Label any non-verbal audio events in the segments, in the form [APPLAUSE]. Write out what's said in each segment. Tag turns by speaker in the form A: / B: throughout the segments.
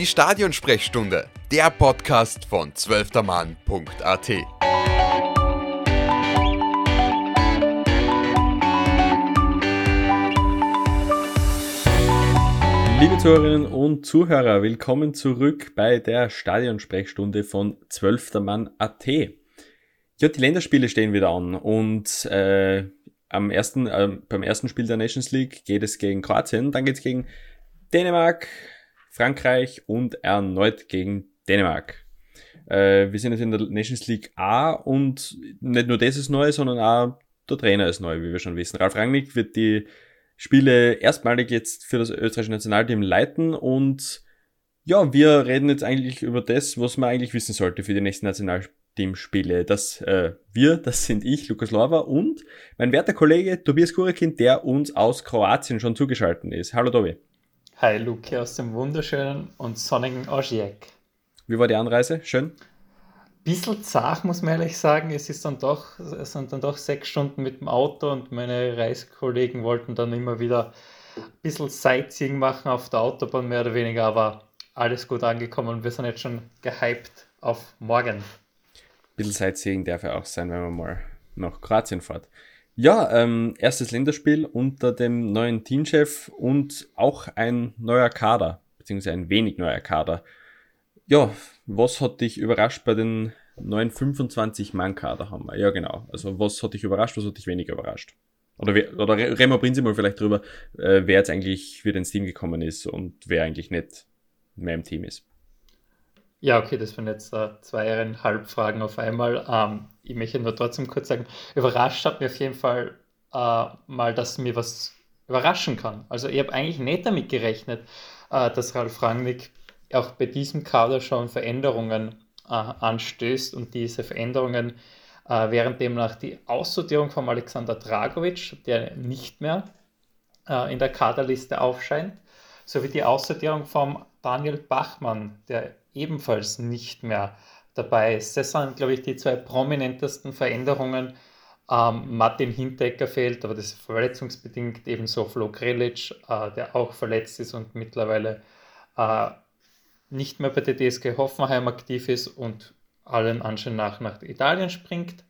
A: Die Stadionsprechstunde, der Podcast von zwölftermann.at.
B: Liebe Zuhörerinnen und Zuhörer, willkommen zurück bei der Stadionsprechstunde von zwölftermann.at. Ja, die Länderspiele stehen wieder an und äh, am ersten, äh, beim ersten Spiel der Nations League geht es gegen Kroatien, dann geht es gegen Dänemark, Frankreich und erneut gegen Dänemark. Äh, wir sind jetzt in der Nations League A und nicht nur das ist neu, sondern auch der Trainer ist neu, wie wir schon wissen. Ralf Rangnick wird die Spiele erstmalig jetzt für das österreichische Nationalteam leiten und ja, wir reden jetzt eigentlich über das, was man eigentlich wissen sollte für die nächsten Nationalteamspiele. Das äh, wir, das sind ich, Lukas Lorva und mein werter Kollege Tobias Kurekin, der uns aus Kroatien schon zugeschaltet ist. Hallo Tobi.
C: Hi Luki aus dem wunderschönen und sonnigen Osijek.
B: Wie war die Anreise? Schön?
C: Bisschen zart, muss man ehrlich sagen. Es, ist dann doch, es sind dann doch sechs Stunden mit dem Auto und meine Reisekollegen wollten dann immer wieder ein bisschen Sightseeing machen auf der Autobahn, mehr oder weniger, aber alles gut angekommen und wir sind jetzt schon gehypt auf morgen. Ein
B: bisschen Sightseeing darf ja auch sein, wenn man mal nach Kroatien fährt. Ja, ähm, erstes Länderspiel unter dem neuen Teamchef und auch ein neuer Kader, beziehungsweise ein wenig neuer Kader. Ja, was hat dich überrascht bei den neuen 25-Mann-Kader haben wir? Ja, genau. Also was hat dich überrascht, was hat dich weniger überrascht? Oder, oder reden wir prinzipiell vielleicht drüber, äh, wer jetzt eigentlich wieder ins Team gekommen ist und wer eigentlich nicht mehr im Team ist.
C: Ja, okay, das sind jetzt äh, zweieinhalb Fragen auf einmal. Ähm, ich möchte nur trotzdem kurz sagen, überrascht hat mir auf jeden Fall äh, mal, dass mir was überraschen kann. Also ich habe eigentlich nicht damit gerechnet, äh, dass Ralf Rangnick auch bei diesem Kader schon Veränderungen äh, anstößt und diese Veränderungen, äh, während demnach die Aussortierung von Alexander Dragovic, der nicht mehr äh, in der Kaderliste aufscheint, sowie die Aussortierung von Daniel Bachmann, der ebenfalls nicht mehr dabei ist. Das sind, glaube ich, die zwei prominentesten Veränderungen. Ähm, Martin Hinteregger fehlt, aber das ist verletzungsbedingt. Ebenso Flo Grelic, äh, der auch verletzt ist und mittlerweile äh, nicht mehr bei der DSG Hoffenheim aktiv ist und allen Anschein nach nach Italien springt.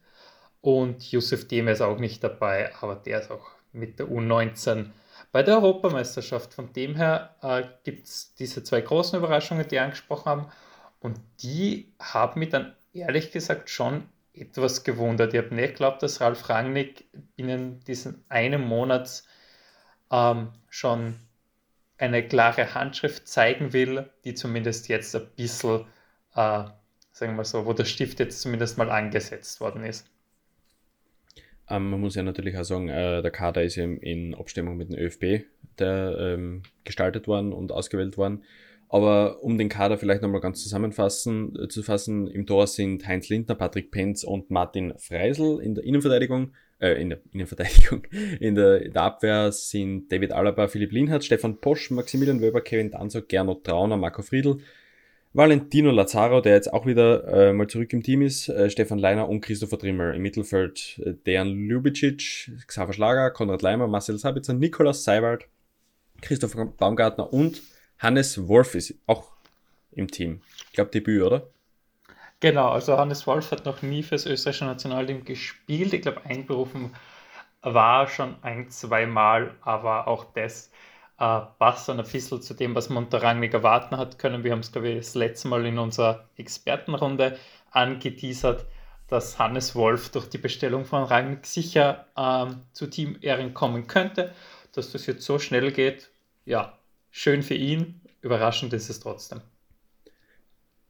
C: Und Yusuf Deme ist auch nicht dabei, aber der ist auch mit der U19 bei der Europameisterschaft. Von dem her äh, gibt es diese zwei großen Überraschungen, die angesprochen haben. Und die haben mich dann ehrlich gesagt schon etwas gewundert. Ich habe nicht geglaubt, dass Ralf Rangnick binnen diesen einen Monat ähm, schon eine klare Handschrift zeigen will, die zumindest jetzt ein bisschen, äh, sagen wir so, wo der Stift jetzt zumindest mal angesetzt worden ist.
B: Ähm, man muss ja natürlich auch sagen, äh, der Kader ist in, in Abstimmung mit dem ÖFB der, ähm, gestaltet worden und ausgewählt worden. Aber um den Kader vielleicht nochmal ganz zusammenfassen, äh, zu fassen, im Tor sind Heinz Lindner, Patrick Penz und Martin Freisel in der Innenverteidigung, äh, in der Innenverteidigung, [LAUGHS] in der, in der Abwehr sind David Alaba, Philipp Linhardt, Stefan Posch, Maximilian Wöber, Kevin Danzog, Gernot Trauner, Marco Friedl, Valentino Lazaro, der jetzt auch wieder äh, mal zurück im Team ist, äh, Stefan Leiner und Christopher Trimmer. Im Mittelfeld äh, Dejan Ljubicic, Xaver Schlager, Konrad Leimer, Marcel Sabitzer, Nikolaus Seiwald, Christopher Baumgartner und Hannes Wolf ist auch im Team. Ich glaube Debüt, oder?
C: Genau, also Hannes Wolf hat noch nie fürs österreichische Nationalteam gespielt. Ich glaube, einberufen war schon ein, zwei Mal, aber auch das äh, passt dann ein bisschen zu dem, was Monterrangnick erwarten hat können. Wir haben es, glaube ich, das letzte Mal in unserer Expertenrunde angeteasert, dass Hannes Wolf durch die Bestellung von Rangnick sicher ähm, zu Team Ehren kommen könnte. Dass das jetzt so schnell geht, ja, schön für ihn, überraschend ist es trotzdem.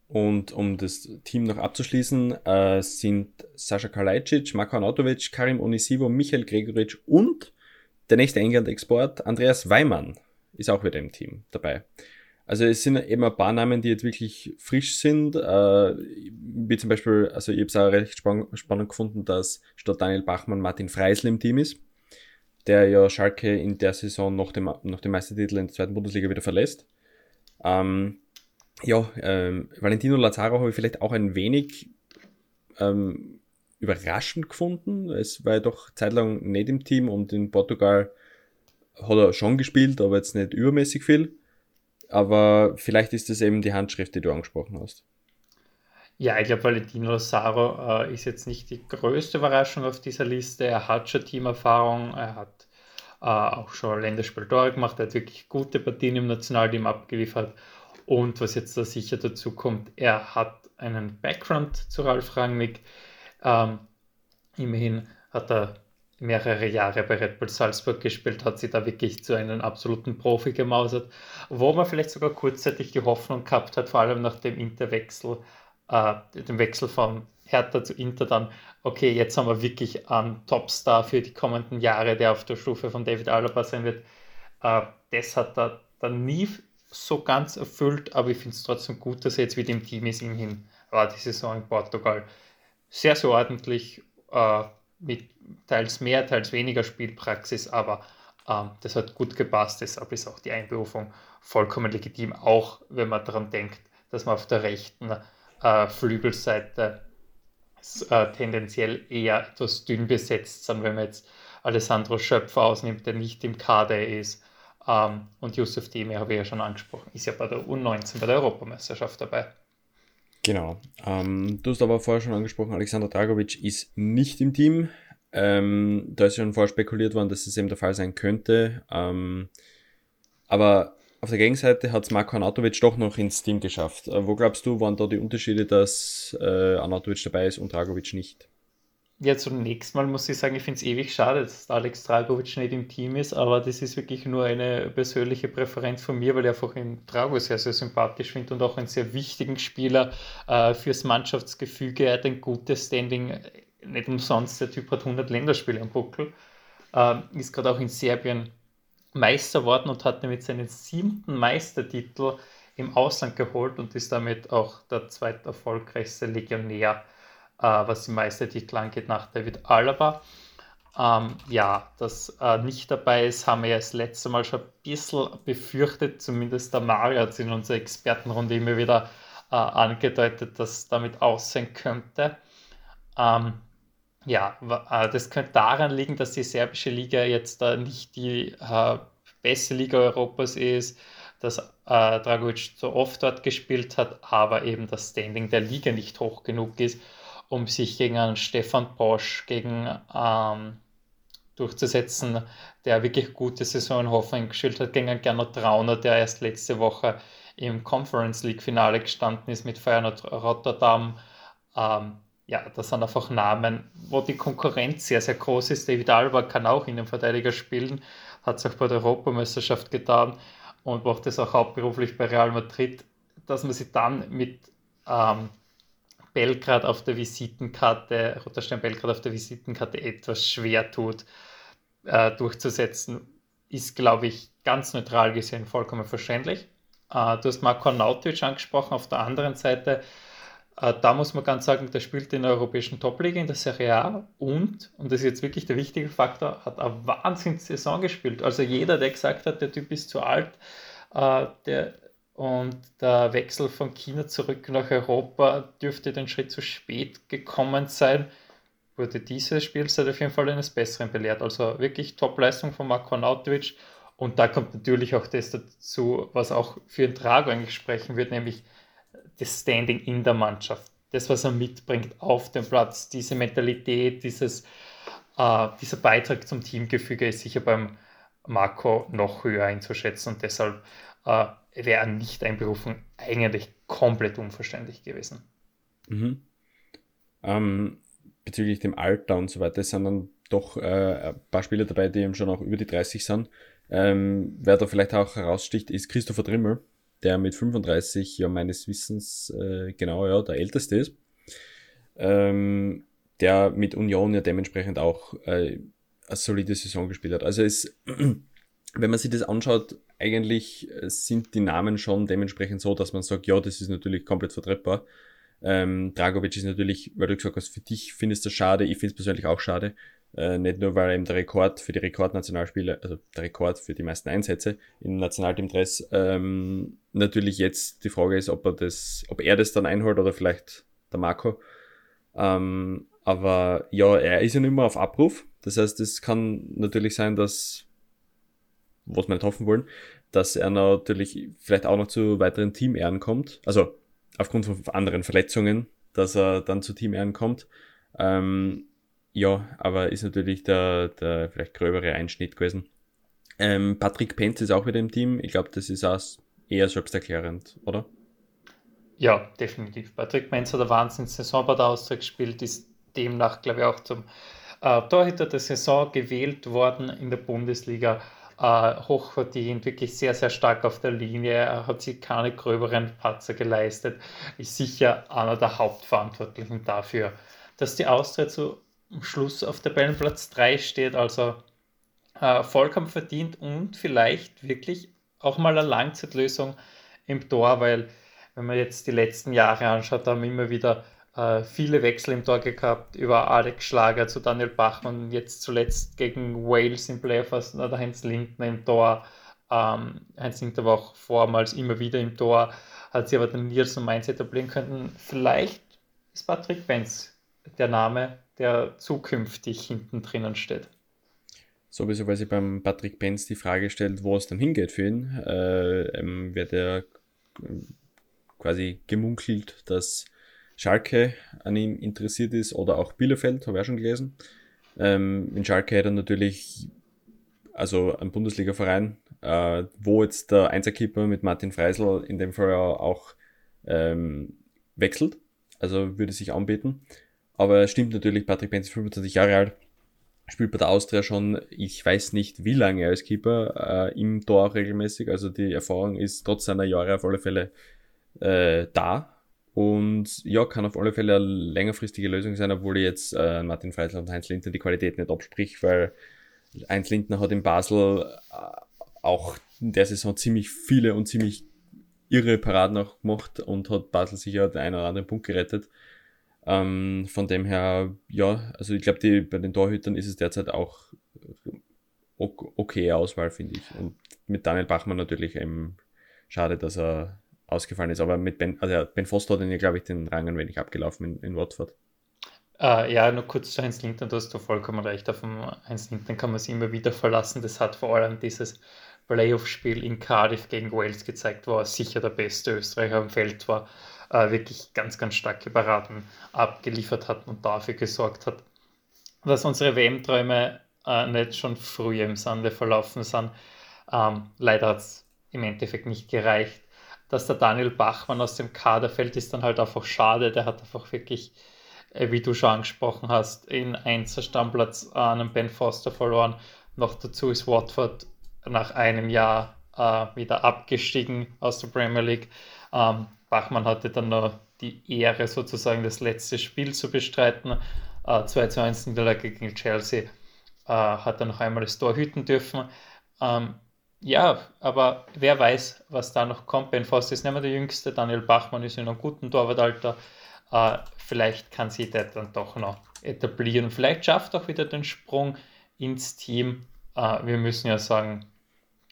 B: Und um das Team noch abzuschließen, äh, sind Sascha Kalajdzic, Marko Anatovic, Karim Onisivo, Michael Gregoritsch und der nächste England-Export, Andreas Weimann, ist auch wieder im Team dabei. Also es sind eben ein paar Namen, die jetzt wirklich frisch sind. Äh, wie zum Beispiel, also ich habe es auch recht spannend gefunden, dass statt Daniel Bachmann Martin Freisl im Team ist, der ja Schalke in der Saison nach dem, nach dem Meistertitel in der zweiten Bundesliga wieder verlässt. Ähm, ja, ähm, Valentino Lazaro habe ich vielleicht auch ein wenig ähm, überraschend gefunden. Es war ja doch zeitlang nicht im Team und in Portugal hat er schon gespielt, aber jetzt nicht übermäßig viel. aber vielleicht ist es eben die Handschrift, die du angesprochen hast.
C: Ja, ich glaube, Valentino Lazaro äh, ist jetzt nicht die größte Überraschung auf dieser Liste. Er hat schon Teamerfahrung, er hat äh, auch schon Länderspieltore gemacht, er hat wirklich gute Partien im Nationalteam abgeliefert. Und was jetzt da sicher dazu kommt, er hat einen Background zu Ralf Rangnick. Ähm, immerhin hat er mehrere Jahre bei Red Bull Salzburg gespielt, hat sie da wirklich zu einem absoluten Profi gemausert, wo man vielleicht sogar kurzzeitig die Hoffnung gehabt hat, vor allem nach dem Interwechsel, äh, dem Wechsel von Hertha zu Inter dann, okay, jetzt haben wir wirklich einen Topstar für die kommenden Jahre, der auf der Stufe von David Alaba sein wird. Äh, das hat er dann nie so ganz erfüllt, aber ich finde es trotzdem gut, dass er jetzt wieder im Team ist. Immerhin war die Saison in Portugal sehr, sehr ordentlich, äh, mit teils mehr, teils weniger Spielpraxis, aber ähm, das hat gut gepasst. Deshalb ist auch die Einberufung vollkommen legitim, auch wenn man daran denkt, dass man auf der rechten äh, Flügelseite äh, tendenziell eher etwas dünn besetzt sind, wenn man jetzt Alessandro Schöpfer ausnimmt, der nicht im Kader ist. Ähm, und Yusuf Deme habe ich ja schon angesprochen, ist ja bei der U19, bei der Europameisterschaft dabei.
B: Genau. Ähm, du hast aber vorher schon angesprochen, Alexander Dragovic ist nicht im Team. Ähm, da ist schon vorher spekuliert worden, dass es eben der Fall sein könnte. Ähm, aber auf der Gegenseite hat es Marko Anatovic doch noch ins Team geschafft. Äh, wo glaubst du, waren da die Unterschiede, dass äh, Anatovic dabei ist und Dragovic nicht?
C: Ja, zunächst mal muss ich sagen, ich finde es ewig schade, dass Alex Dragovic nicht im Team ist, aber das ist wirklich nur eine persönliche Präferenz von mir, weil ich einfach den Drago sehr, sehr sympathisch finde und auch einen sehr wichtigen Spieler äh, fürs Mannschaftsgefüge. Er hat ein gutes Standing, nicht umsonst, der Typ hat 100 Länderspiele am Buckel, äh, ist gerade auch in Serbien Meister worden und hat damit seinen siebten Meistertitel im Ausland geholt und ist damit auch der zweiterfolgreichste Legionär was die Meistertitel angeht, nach David Alaba. Ähm, ja, dass äh, nicht dabei ist, haben wir ja das letzte Mal schon ein bisschen befürchtet, zumindest der Mario hat es in unserer Expertenrunde immer wieder äh, angedeutet, dass damit aussehen könnte. Ähm, ja, äh, das könnte daran liegen, dass die serbische Liga jetzt äh, nicht die äh, beste Liga Europas ist, dass äh, Dragovic so oft dort gespielt hat, aber eben das Standing der Liga nicht hoch genug ist um sich gegen einen Stefan Bosch gegen, ähm, durchzusetzen, der wirklich gute Saison in Hoffenheim gespielt hat, gegen einen Gernot Trauner, der erst letzte Woche im Conference League Finale gestanden ist mit Feyenoord Rotterdam. Ähm, ja, das sind einfach Namen, wo die Konkurrenz sehr, sehr groß ist. David Alba kann auch Innenverteidiger spielen, hat es auch bei der Europameisterschaft getan und macht es auch hauptberuflich bei Real Madrid, dass man sich dann mit ähm, Belgrad auf der Visitenkarte, Roter Stern Belgrad auf der Visitenkarte etwas schwer tut, äh, durchzusetzen, ist, glaube ich, ganz neutral gesehen vollkommen verständlich. Äh, du hast Marko Nautic angesprochen, auf der anderen Seite, äh, da muss man ganz sagen, der spielt in der europäischen Topliga in der Serie A und, und das ist jetzt wirklich der wichtige Faktor, hat eine Wahnsinns-Saison gespielt. Also jeder, der gesagt hat, der Typ ist zu alt, äh, der und der Wechsel von China zurück nach Europa dürfte den Schritt zu spät gekommen sein. Wurde diese Spielzeit auf jeden Fall eines Besseren belehrt. Also wirklich Top-Leistung von Marko Nautovic. Und da kommt natürlich auch das dazu, was auch für den Trago eigentlich sprechen wird, nämlich das Standing in der Mannschaft. Das, was er mitbringt auf dem Platz, diese Mentalität, dieses, äh, dieser Beitrag zum Teamgefüge ist sicher beim Marco noch höher einzuschätzen. Und deshalb äh, wäre ein Nicht-Einberufen eigentlich komplett unverständlich gewesen.
B: Mhm. Ähm, bezüglich dem Alter und so weiter sind dann doch äh, ein paar Spieler dabei, die eben schon auch über die 30 sind. Ähm, wer da vielleicht auch heraussticht, ist Christopher Drimmel, der mit 35 ja meines Wissens äh, genau ja der älteste ist. Ähm, der mit Union ja dementsprechend auch äh, eine solide Saison gespielt hat. Also es [CLEARS THROAT] wenn man sich das anschaut, eigentlich äh, sind die Namen schon dementsprechend so, dass man sagt, ja, das ist natürlich komplett vertretbar. Ähm, Dragovic ist natürlich, weil du gesagt hast, für dich findest du das schade, ich finde es persönlich auch schade. Äh, nicht nur, weil eben der Rekord für die Rekordnationalspiele, also der Rekord für die meisten Einsätze im Nationalteam-Dress, ähm, natürlich jetzt die Frage ist, ob er das, ob er das dann einholt oder vielleicht der Marco. Ähm, aber ja, er ist ja nicht mehr auf Abruf. Das heißt, es kann natürlich sein, dass was wir nicht hoffen wollen, dass er natürlich vielleicht auch noch zu weiteren Teamehren kommt. Also aufgrund von anderen Verletzungen, dass er dann zu Teamehren kommt. Ähm, ja, aber ist natürlich der, der vielleicht gröbere Einschnitt gewesen. Ähm, Patrick Penz ist auch wieder im Team. Ich glaube, das ist auch eher selbsterklärend, oder?
C: Ja, definitiv. Patrick Penz hat eine Wahnsinns-Saison bei der Austria gespielt, ist demnach, glaube ich, auch zum äh, Torhüter der Saison gewählt worden in der Bundesliga. Äh, hochverdient, wirklich sehr, sehr stark auf der Linie. Er hat sich keine gröberen Patzer geleistet. Ist sicher einer der Hauptverantwortlichen dafür, dass die Austria zum Schluss auf Tabellenplatz 3 steht. Also äh, vollkommen verdient und vielleicht wirklich auch mal eine Langzeitlösung im Tor, weil wenn man jetzt die letzten Jahre anschaut, haben immer wieder äh, viele Wechsel im Tor gehabt, über Alex Schlager zu Daniel Bachmann, jetzt zuletzt gegen Wales im Playoffs, der Heinz Lindner im Tor. Ähm, Heinz Lindner war auch vormals immer wieder im Tor, hat sich aber dann Niers und Mainz etablieren können. Vielleicht ist Patrick Benz der Name, der zukünftig hinten drinnen steht.
B: Sowieso, weil sich beim Patrick Benz die Frage stellt, wo es dann hingeht für ihn, äh, ähm, wird er quasi gemunkelt, dass Schalke an ihm interessiert ist oder auch Bielefeld, habe ich auch schon gelesen. Ähm, in Schalke hat er natürlich, also ein Bundesliga-Verein, äh, wo jetzt der Einzelkeeper mit Martin Freisel in dem Fall auch ähm, wechselt. Also würde sich anbieten. Aber es stimmt natürlich, Patrick Benz ist 25 Jahre alt, spielt bei der Austria schon, ich weiß nicht wie lange als Keeper, äh, im Tor regelmäßig. Also die Erfahrung ist trotz seiner Jahre auf alle Fälle äh, da. Und ja, kann auf alle Fälle eine längerfristige Lösung sein, obwohl ich jetzt äh, Martin Freisler und Heinz Lindner die Qualität nicht absprich, weil Heinz Lindner hat in Basel äh, auch in der Saison ziemlich viele und ziemlich irre Paraden auch gemacht und hat Basel sicher den einen oder anderen Punkt gerettet. Ähm, von dem her, ja, also ich glaube, bei den Torhütern ist es derzeit auch okay Auswahl, finde ich. Und mit Daniel Bachmann natürlich eben schade, dass er ausgefallen ist. Aber mit Ben, also Ben Foster hat ihn ja, glaube ich, den Rang ein wenig abgelaufen in, in Watford.
C: Uh, ja, nur kurz zu Heinz Linkton, du hast du vollkommen recht. Auf Heinz Linkton kann man sich immer wieder verlassen. Das hat vor allem dieses Playoff-Spiel in Cardiff gegen Wales gezeigt, wo er sicher der beste Österreicher am Feld war. Uh, wirklich ganz, ganz starke Paraden abgeliefert hat und dafür gesorgt hat, dass unsere WM-Träume uh, nicht schon früher im Sande verlaufen sind. Um, ähm, leider hat es im Endeffekt nicht gereicht dass der Daniel Bachmann aus dem Kader fällt, ist dann halt einfach schade. Der hat einfach wirklich, äh, wie du schon angesprochen hast, in Einser Stammplatz an Ben Foster verloren. Noch dazu ist Watford nach einem Jahr äh, wieder abgestiegen aus der Premier League. Ähm, Bachmann hatte dann noch die Ehre, sozusagen das letzte Spiel zu bestreiten. Äh, 2 zu 1 Niederlage gegen Chelsea. Äh, hat er noch einmal das Tor hüten dürfen. Ähm, ja, aber wer weiß, was da noch kommt. Ben Foster ist nicht mehr der Jüngste, Daniel Bachmann ist in einem guten Torwartalter. Äh, vielleicht kann sich der dann doch noch etablieren. Vielleicht schafft auch wieder den Sprung ins Team. Äh, wir müssen ja sagen,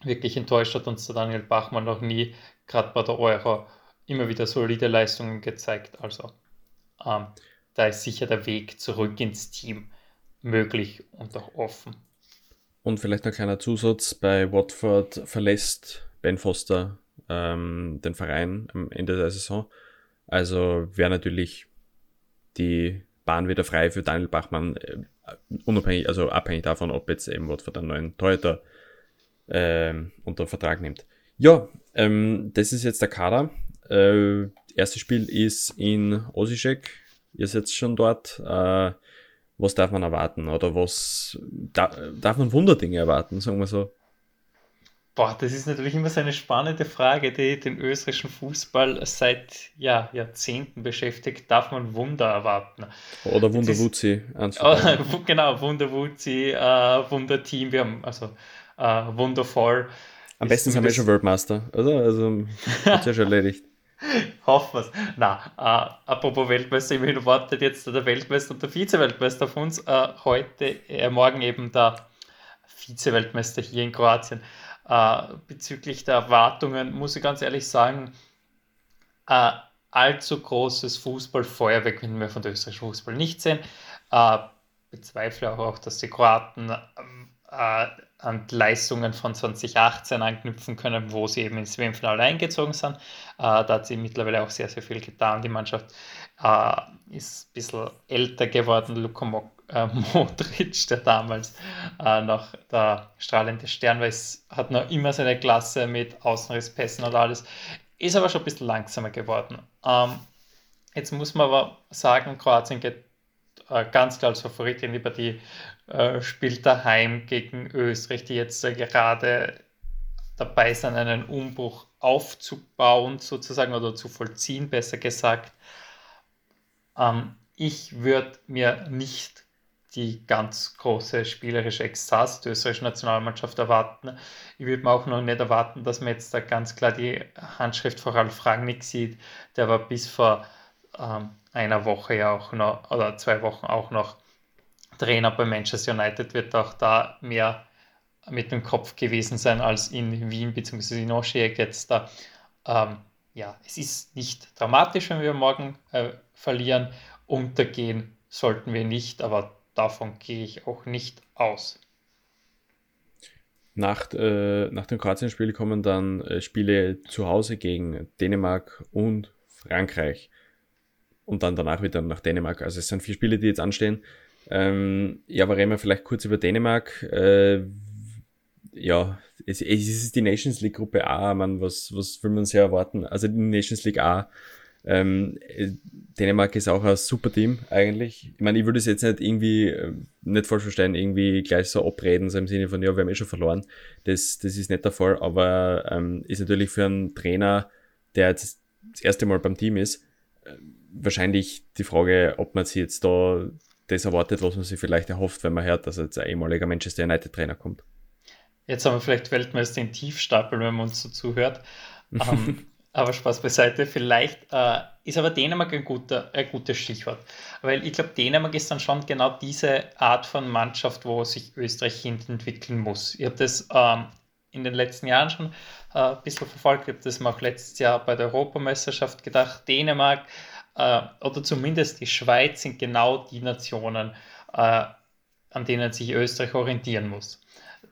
C: wirklich enttäuscht hat uns der Daniel Bachmann noch nie, gerade bei der Euro, immer wieder solide Leistungen gezeigt. Also ähm, da ist sicher der Weg zurück ins Team möglich und auch offen.
B: Und vielleicht ein kleiner Zusatz, bei Watford verlässt Ben Foster ähm, den Verein am Ende der Saison. Also wäre natürlich die Bahn wieder frei für Daniel Bachmann, äh, unabhängig, also abhängig davon, ob jetzt eben Watford einen neuen Torhüter äh, unter Vertrag nimmt. Ja, ähm, das ist jetzt der Kader. Äh, erstes Spiel ist in Osijek. Ihr seid schon dort. Äh, was darf man erwarten oder was da, darf man Wunderdinge erwarten, sagen wir so?
C: Boah, das ist natürlich immer so eine spannende Frage, die den österreichischen Fußball seit ja, Jahrzehnten beschäftigt. Darf man Wunder erwarten?
B: Oder Wunderwuzi. [LAUGHS]
C: Oh, genau, Wunderwuzi, äh, Wunderteam, wir haben also äh, Wundervoll.
B: Am besten sind wir schon Weltmeister, oder? Also, [LAUGHS] hat ja schon erledigt. [LAUGHS]
C: Hoffen wir es. Na, äh, apropos Weltmeister, immerhin wartet jetzt der Weltmeister und der Vize-Weltmeister auf uns. Äh, heute, äh, morgen eben der Vize-Weltmeister hier in Kroatien. Äh, bezüglich der Erwartungen muss ich ganz ehrlich sagen, äh, allzu großes Fußballfeuerwerk werden wir von der österreichischen Fußball nicht sehen. Äh, bezweifle auch, dass die Kroaten an Leistungen von 2018 anknüpfen können, wo sie eben ins WM-Finale eingezogen sind. Äh, da hat sie mittlerweile auch sehr, sehr viel getan. Die Mannschaft äh, ist ein bisschen älter geworden. Luka Mo äh, [LAUGHS] Modric, der damals äh, noch der strahlende Stern war, hat noch immer seine Klasse mit Außenrisspässen und alles, ist aber schon ein bisschen langsamer geworden. Ähm, jetzt muss man aber sagen, Kroatien geht äh, ganz klar als Favorit in die Partie äh, spielt daheim gegen Österreich, die jetzt äh, gerade dabei sind, einen Umbruch aufzubauen, sozusagen, oder zu vollziehen, besser gesagt. Ähm, ich würde mir nicht die ganz große spielerische Ekstase der österreichischen Nationalmannschaft erwarten. Ich würde mir auch noch nicht erwarten, dass man jetzt da ganz klar die Handschrift von Ralf Rangnick sieht. Der war bis vor ähm, einer Woche ja auch noch, oder zwei Wochen auch noch Trainer bei Manchester United wird auch da mehr mit dem Kopf gewesen sein als in Wien bzw. in Osijek jetzt da. Ähm, ja, es ist nicht dramatisch, wenn wir morgen äh, verlieren. Untergehen sollten wir nicht, aber davon gehe ich auch nicht aus.
B: Nach, äh, nach dem Kroatien-Spiel kommen dann äh, Spiele zu Hause gegen Dänemark und Frankreich. Und dann danach wieder nach Dänemark. Also es sind vier Spiele, die jetzt anstehen. Ähm, ja, aber reden wir vielleicht kurz über Dänemark. Äh, ja, es, es ist die Nations League Gruppe A, man, was, was will man sehr erwarten? Also die Nations League A. Ähm, äh, Dänemark ist auch ein super Team eigentlich. Ich meine, ich würde es jetzt nicht irgendwie, äh, nicht falsch verstehen, irgendwie gleich so abreden, so im Sinne von, ja, wir haben eh schon verloren. Das, das ist nicht der Fall, aber ähm, ist natürlich für einen Trainer, der jetzt das erste Mal beim Team ist, äh, wahrscheinlich die Frage, ob man sich jetzt da das erwartet, was man sich vielleicht erhofft, wenn man hört, dass jetzt ein ehemaliger Manchester United Trainer kommt.
C: Jetzt haben wir vielleicht Weltmeister in Tiefstapel, wenn man uns so zuhört. [LAUGHS] ähm, aber Spaß beiseite. Vielleicht äh, ist aber Dänemark ein, guter, ein gutes Stichwort. Weil ich glaube, Dänemark ist dann schon genau diese Art von Mannschaft, wo sich Österreich entwickeln muss. Ich habe das ähm, in den letzten Jahren schon äh, ein bisschen verfolgt. Ich habe das auch letztes Jahr bei der Europameisterschaft gedacht. Dänemark äh, oder zumindest die Schweiz sind genau die Nationen, äh, an denen sich Österreich orientieren muss.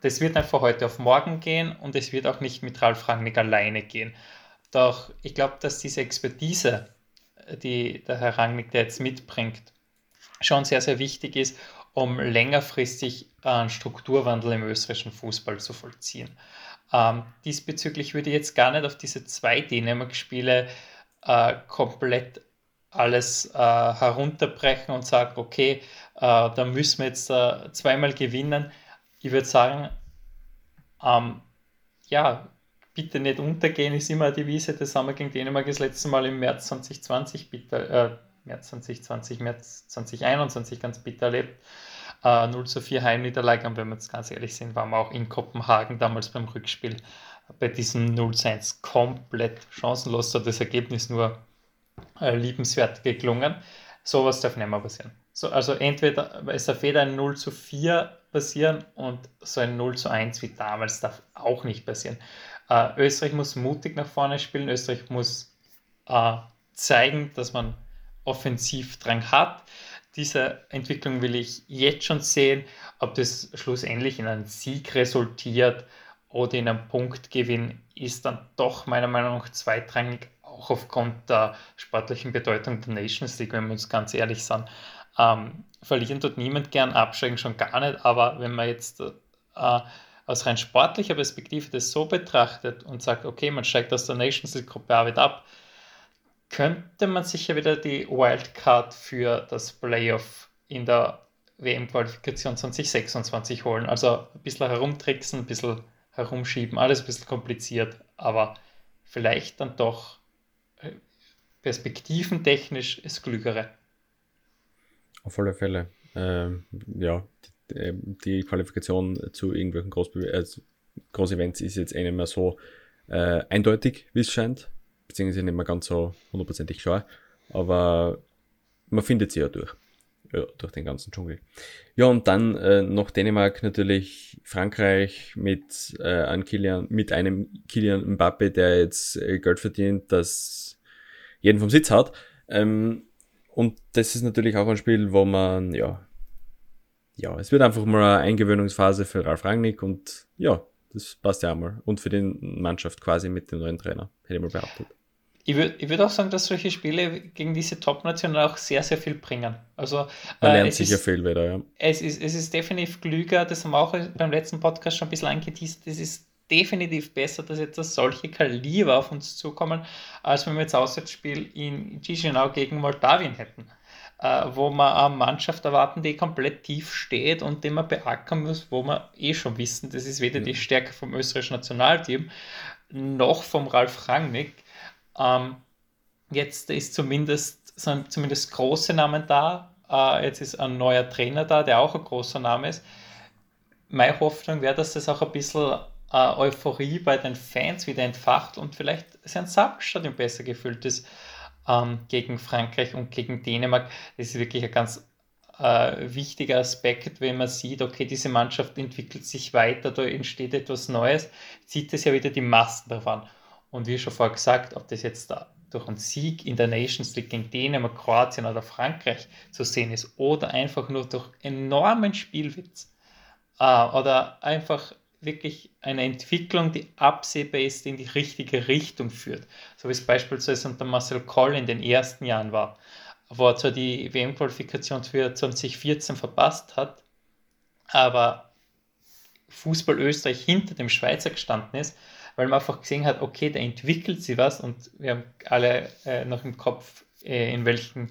C: Das wird nicht von heute auf morgen gehen und es wird auch nicht mit Ralf Rangnick alleine gehen. Doch ich glaube, dass diese Expertise, die der Herr Rangnick jetzt mitbringt, schon sehr, sehr wichtig ist, um längerfristig einen Strukturwandel im österreichischen Fußball zu vollziehen. Ähm, diesbezüglich würde ich jetzt gar nicht auf diese zwei Dänemark-Spiele äh, komplett alles äh, herunterbrechen und sagen, okay, äh, da müssen wir jetzt äh, zweimal gewinnen. Ich würde sagen, ähm, ja, bitte nicht untergehen, ist immer die Devise. Das haben wir gegen Dänemark das letzte Mal im März 2020, bitter, äh, März 2020, März 2021 ganz bitter erlebt. Äh, 0 zu 4 Heimniederlage und wenn wir jetzt ganz ehrlich sind, waren wir auch in Kopenhagen damals beim Rückspiel bei diesem 0 zu 1 komplett chancenlos, so das Ergebnis nur äh, liebenswert geklungen. Sowas darf nicht mehr passieren. So, also entweder es darf weder ein 0 zu 4 passieren und so ein 0 zu 1 wie damals darf auch nicht passieren. Äh, Österreich muss mutig nach vorne spielen. Österreich muss äh, zeigen, dass man Offensivdrang hat. Diese Entwicklung will ich jetzt schon sehen. Ob das schlussendlich in einen Sieg resultiert oder in einen Punktgewinn, ist dann doch meiner Meinung nach zweitrangig auch aufgrund der sportlichen Bedeutung der Nations League, wenn wir uns ganz ehrlich sind. Ähm, verlieren tut niemand gern, absteigen schon gar nicht, aber wenn man jetzt äh, aus rein sportlicher Perspektive das so betrachtet und sagt, okay, man steigt aus der Nations League Gruppe A wieder ab, könnte man sicher wieder die Wildcard für das Playoff in der WM-Qualifikation 2026 holen. Also ein bisschen herumtricksen, ein bisschen herumschieben, alles ein bisschen kompliziert, aber vielleicht dann doch perspektiventechnisch das Klügere.
B: Auf alle Fälle. Ähm, ja, die, ähm, die, Qualifikation zu irgendwelchen Großbe äh, Großevents ist jetzt eh nicht mehr so äh, eindeutig, wie es scheint, beziehungsweise nicht mehr ganz so hundertprozentig klar, aber man findet sie ja durch. Durch den ganzen Dschungel. Ja, und dann äh, noch Dänemark natürlich, Frankreich mit, äh, einem Kilian, mit einem Kilian Mbappe, der jetzt äh, Geld verdient, das jeden vom Sitz hat. Ähm, und das ist natürlich auch ein Spiel, wo man, ja, ja, es wird einfach mal eine Eingewöhnungsphase für Ralf Rangnick und ja, das passt ja auch mal. Und für die Mannschaft quasi mit dem neuen Trainer, hätte ich mal behauptet.
C: Ich würde ich würd auch sagen, dass solche Spiele gegen diese Top-Nationen auch sehr, sehr viel bringen. Also,
B: Man lernt äh, sicher ist, viel wieder, ja.
C: Es ist, es ist definitiv klüger, das haben wir auch beim letzten Podcast schon ein bisschen angeteased, es ist definitiv besser, dass jetzt solche Kaliber auf uns zukommen, als wenn wir jetzt Auswärtsspiel in Chisinau gegen Moldawien hätten. Äh, wo wir eine Mannschaft erwarten, die komplett tief steht und die man beackern muss, wo wir eh schon wissen, das ist weder die Stärke vom österreichischen Nationalteam noch vom Ralf Rangnick. Ähm, jetzt ist zumindest, sind zumindest große Namen da. Äh, jetzt ist ein neuer Trainer da, der auch ein großer Name ist. Meine Hoffnung wäre, dass das auch ein bisschen äh, Euphorie bei den Fans wieder entfacht und vielleicht sein Samtstadion besser gefüllt ist ähm, gegen Frankreich und gegen Dänemark. Das ist wirklich ein ganz äh, wichtiger Aspekt, wenn man sieht, okay, diese Mannschaft entwickelt sich weiter, da entsteht etwas Neues, zieht es ja wieder die Massen davon. Und wie schon vorher gesagt, ob das jetzt da durch einen Sieg in der Nations League gegen Dänemark, Kroatien oder Frankreich zu sehen ist oder einfach nur durch enormen Spielwitz äh, oder einfach wirklich eine Entwicklung, die absehbar ist, in die richtige Richtung führt. So wie es beispielsweise unter Marcel Koll in den ersten Jahren war, wo er zwar die WM-Qualifikation für 2014 verpasst hat, aber Fußball Österreich hinter dem Schweizer gestanden ist, weil man einfach gesehen hat, okay, da entwickelt sich was und wir haben alle äh, noch im Kopf, äh, in welchen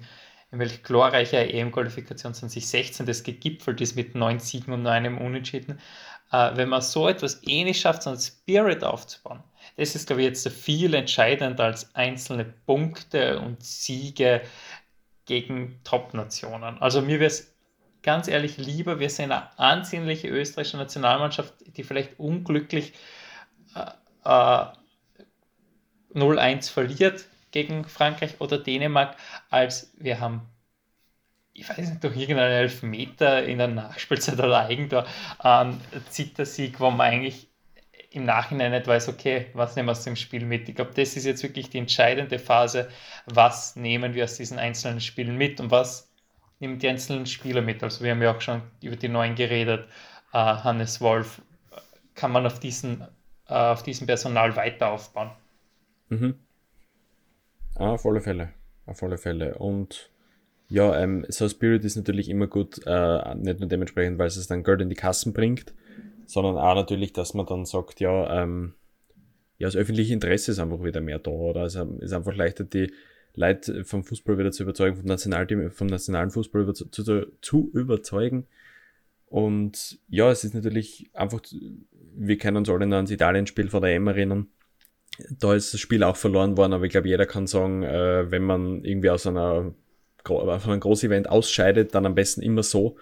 C: in welch glorreicher EM-Qualifikation 2016 das gegipfelt ist mit neun Siegen und einem Unentschieden äh, wenn man so etwas ähnlich schafft, so einen Spirit aufzubauen, das ist, glaube ich, jetzt viel entscheidender als einzelne Punkte und Siege gegen Top-Nationen. Also mir wäre es ganz ehrlich lieber, wir sehen eine ansehnliche österreichische Nationalmannschaft, die vielleicht unglücklich äh, äh, 0-1 verliert gegen Frankreich oder Dänemark, als wir haben ich weiß nicht, durch irgendeinen Elfmeter in der Nachspielzeit oder Eigentor ein Zittersieg, wo man eigentlich im Nachhinein nicht weiß, okay, was nehmen wir aus dem Spiel mit? Ich glaube, das ist jetzt wirklich die entscheidende Phase. Was nehmen wir aus diesen einzelnen Spielen mit und was nehmen die einzelnen Spieler mit? Also, wir haben ja auch schon über die neuen geredet. Uh, Hannes Wolf, kann man auf diesen, auf diesem Personal weiter aufbauen?
B: Mhm. Ah, auf alle Fälle. Auf alle Fälle. Und ja, ähm, so Spirit ist natürlich immer gut, äh, nicht nur dementsprechend, weil es dann Geld in die Kassen bringt, sondern auch natürlich, dass man dann sagt, ja, ähm, ja, das öffentliche Interesse ist einfach wieder mehr da, oder? Es ist einfach leichter, die Leute vom Fußball wieder zu überzeugen, vom Nationalteam, vom nationalen Fußball über, zu, zu, zu überzeugen. Und ja, es ist natürlich einfach, wir können uns alle noch ans Italien-Spiel vor der EM erinnern. Da ist das Spiel auch verloren worden, aber ich glaube, jeder kann sagen, äh, wenn man irgendwie aus einer von einem Großevent ausscheidet, dann am besten immer so.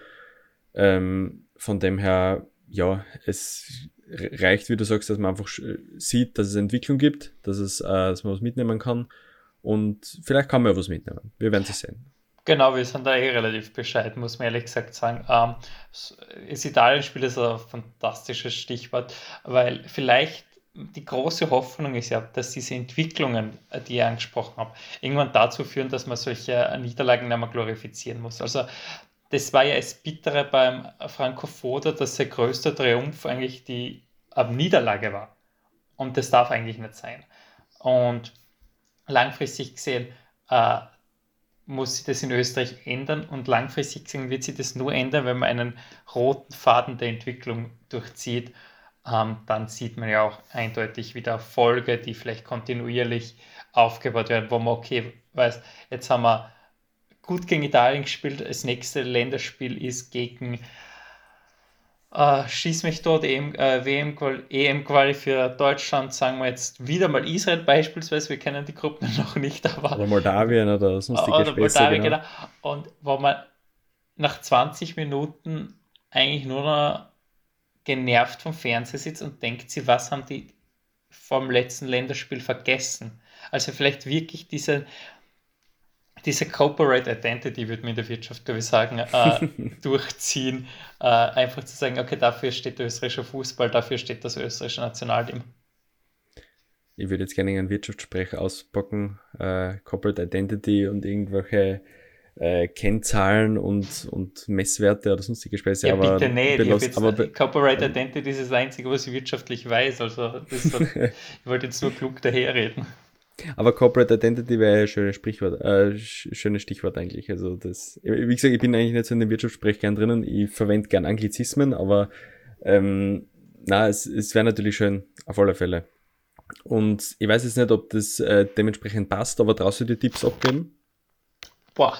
B: Ähm, von dem her, ja, es reicht, wie du sagst, dass man einfach sieht, dass es Entwicklung gibt, dass, es, äh, dass man was mitnehmen kann. Und vielleicht kann man ja was mitnehmen. Wir werden es sehen.
C: Genau, wir sind da eh relativ bescheiden, muss man ehrlich gesagt sagen. Ähm, das Italien-Spiel ist ein fantastisches Stichwort, weil vielleicht die große Hoffnung ist ja, dass diese Entwicklungen, äh, die ich angesprochen habe, irgendwann dazu führen, dass man solche Niederlagen nicht mehr glorifizieren muss. Also das war ja das Bittere beim Franco Foda, dass sein größter Triumph eigentlich die Niederlage war. Und das darf eigentlich nicht sein. Und langfristig gesehen äh, muss sich das in Österreich ändern und langfristig gesehen wird sich das nur ändern, wenn man einen roten Faden der Entwicklung durchzieht ähm, dann sieht man ja auch eindeutig wieder Erfolge, die vielleicht kontinuierlich aufgebaut werden, wo man, okay, weiß, jetzt haben wir gut gegen Italien gespielt, das nächste Länderspiel ist gegen äh, Schieß mich dort, EM, äh, EM-Quali für Deutschland, sagen wir jetzt wieder mal Israel beispielsweise, wir kennen die Gruppen [LAUGHS] noch nicht, aber...
B: Oder Moldawien oder sonstige
C: Oder Moldawien, genau. genau. Und wo man nach 20 Minuten eigentlich nur noch genervt vom Fernseher sitzt und denkt sie, was haben die vom letzten Länderspiel vergessen? Also vielleicht wirklich diese, diese Corporate Identity, würde man in der Wirtschaft, glaube ich, sagen, äh, [LAUGHS] durchziehen. Äh, einfach zu sagen, okay, dafür steht der österreichische Fußball, dafür steht das österreichische Nationalteam.
B: Ich würde jetzt gerne einen Wirtschaftssprecher auspacken, äh, Corporate Identity und irgendwelche äh, Kennzahlen und, und Messwerte oder sonstige Späße.
C: Ja,
B: aber
C: bitte nicht.
B: belos,
C: jetzt,
B: aber,
C: Copyright Identity ist das Einzige, was ich wirtschaftlich weiß. Also hat, [LAUGHS] ich wollte jetzt nur klug daherreden.
B: Aber Corporate Identity wäre ein schönes Sprichwort, äh, schönes Stichwort eigentlich. Also das, wie gesagt, ich bin eigentlich nicht so in den Wirtschaftssprech gern drinnen. Ich verwende gern Anglizismen, aber ähm, na, es, es wäre natürlich schön, auf alle Fälle. Und ich weiß jetzt nicht, ob das äh, dementsprechend passt, aber traust du dir Tipps abgeben?
C: Boah.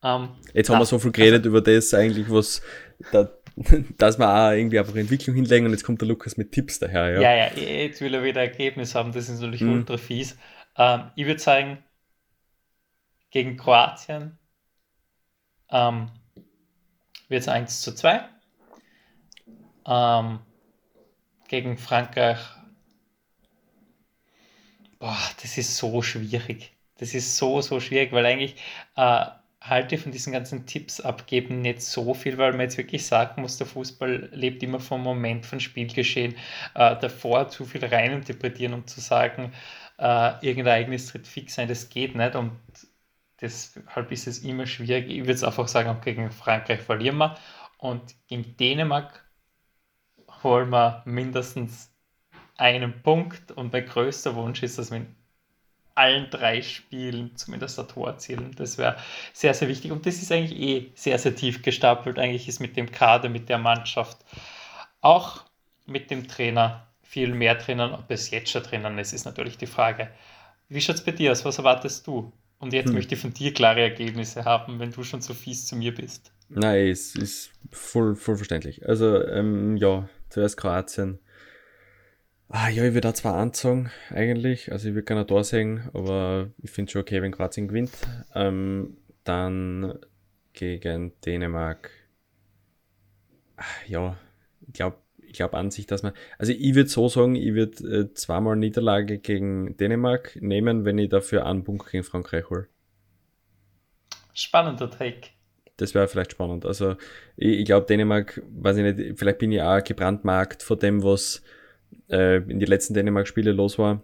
C: Um, ähm,
B: jetzt haben wir so viel geredet also, über das eigentlich, was da, [LAUGHS] dass wir auch irgendwie einfach Entwicklung hinlegen und jetzt kommt der Lukas mit Tipps daher.
C: Ja, ja, ja jetzt will er wieder Ergebnis haben, das ist natürlich mhm. ultra fies. Ähm, ich würde sagen, gegen Kroatien ähm, wird es 1 zu 2. Ähm, gegen Frankreich, boah, das ist so schwierig. Das ist so, so schwierig, weil eigentlich äh, halte von diesen ganzen Tipps abgeben nicht so viel, weil man jetzt wirklich sagen muss, der Fußball lebt immer vom Moment, von Spielgeschehen. Äh, davor zu viel reininterpretieren, um zu sagen, äh, irgendein Ereignis tritt fix sein, das geht nicht und deshalb ist es immer schwierig. Ich würde es einfach sagen, auch gegen Frankreich verlieren wir und gegen Dänemark holen wir mindestens einen Punkt und mein größter Wunsch ist, dass wir in allen drei Spielen zumindest ein Tor erzielen. Das wäre sehr, sehr wichtig. Und das ist eigentlich eh sehr, sehr tief gestapelt. Eigentlich ist mit dem Kader, mit der Mannschaft, auch mit dem Trainer viel mehr drinnen. Ob es jetzt schon drinnen ist, ist natürlich die Frage. Wie schaut es bei dir aus? Was erwartest du? Und jetzt hm. möchte ich von dir klare Ergebnisse haben, wenn du schon so fies zu mir bist.
B: Nein, es ist voll, voll verständlich. Also, ähm, ja, zuerst Kroatien Ah, ja, ich würde da zwar anzogen, eigentlich. Also ich würde gerne da sehen, aber ich finde schon okay, wenn Kroatien gewinnt. Ähm, dann gegen Dänemark. Ach, ja, ich glaube ich glaub an sich, dass man. Also ich würde so sagen, ich würde äh, zweimal Niederlage gegen Dänemark nehmen, wenn ich dafür einen Punkt gegen Frankreich hole.
C: Spannender Take.
B: Das wäre vielleicht spannend. Also ich, ich glaube, Dänemark, weiß ich nicht, vielleicht bin ich auch gebrandmarkt vor dem, was äh, in die letzten Dänemark-Spiele los war.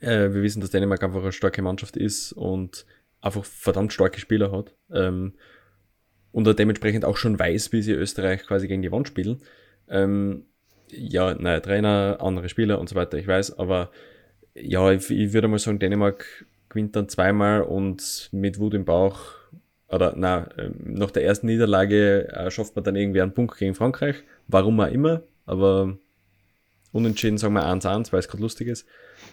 B: Äh, wir wissen, dass Dänemark einfach eine starke Mannschaft ist und einfach verdammt starke Spieler hat. Ähm, und dementsprechend auch schon weiß, wie sie Österreich quasi gegen die Wand spielen. Ähm, ja, neuer Trainer, andere Spieler und so weiter, ich weiß, aber ja, ich, ich würde mal sagen, Dänemark gewinnt dann zweimal und mit Wut im Bauch, oder na, ähm, nach der ersten Niederlage äh, schafft man dann irgendwie einen Punkt gegen Frankreich, warum auch immer, aber Unentschieden sagen wir 1-1, weil es gerade lustig ist.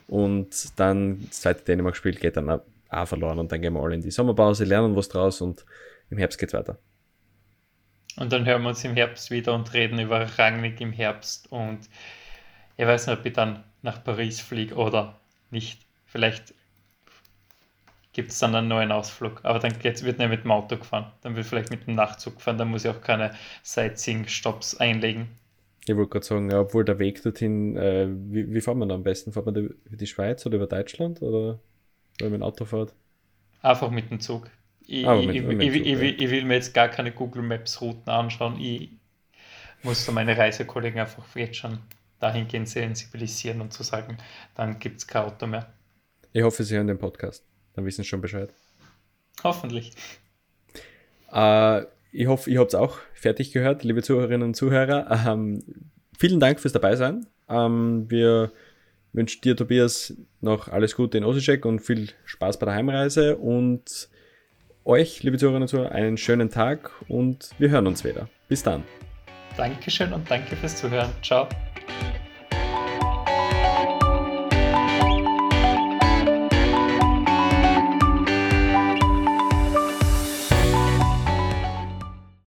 B: Und dann das zweite Dänemark-Spiel geht dann auch verloren und dann gehen wir alle in die Sommerpause, lernen was draus und im Herbst geht's weiter.
C: Und dann hören wir uns im Herbst wieder und reden über Rangnick im Herbst und ich weiß nicht, ob ich dann nach Paris fliege oder nicht. Vielleicht gibt es dann einen neuen Ausflug. Aber dann geht's, wird nicht mit dem Auto gefahren. Dann wird vielleicht mit dem Nachtzug gefahren. Dann muss ich auch keine Sightseeing-Stops einlegen.
B: Ich wollte gerade sagen, obwohl der Weg dorthin, äh, wie, wie fährt man da am besten? Fährt man über die Schweiz oder über Deutschland oder wenn man Auto fährt?
C: Einfach mit dem Zug. Ich, ah, mit, ich, mit ich, Zug, ich, ja. ich, will mir jetzt gar keine Google Maps Routen anschauen. Ich muss meine Reisekollegen einfach jetzt schon dahingehend sensibilisieren und zu sagen, dann gibt es kein Auto mehr.
B: Ich hoffe, Sie hören den Podcast. Dann wissen Sie schon Bescheid.
C: Hoffentlich.
B: Äh, ich hoffe, ihr habt es auch fertig gehört, liebe Zuhörerinnen und Zuhörer. Ähm, vielen Dank fürs Dabeisein. Ähm, wir wünschen dir, Tobias, noch alles Gute in Osijek und viel Spaß bei der Heimreise und euch, liebe Zuhörerinnen und Zuhörer, einen schönen Tag und wir hören uns wieder. Bis dann.
C: Dankeschön und danke fürs Zuhören. Ciao.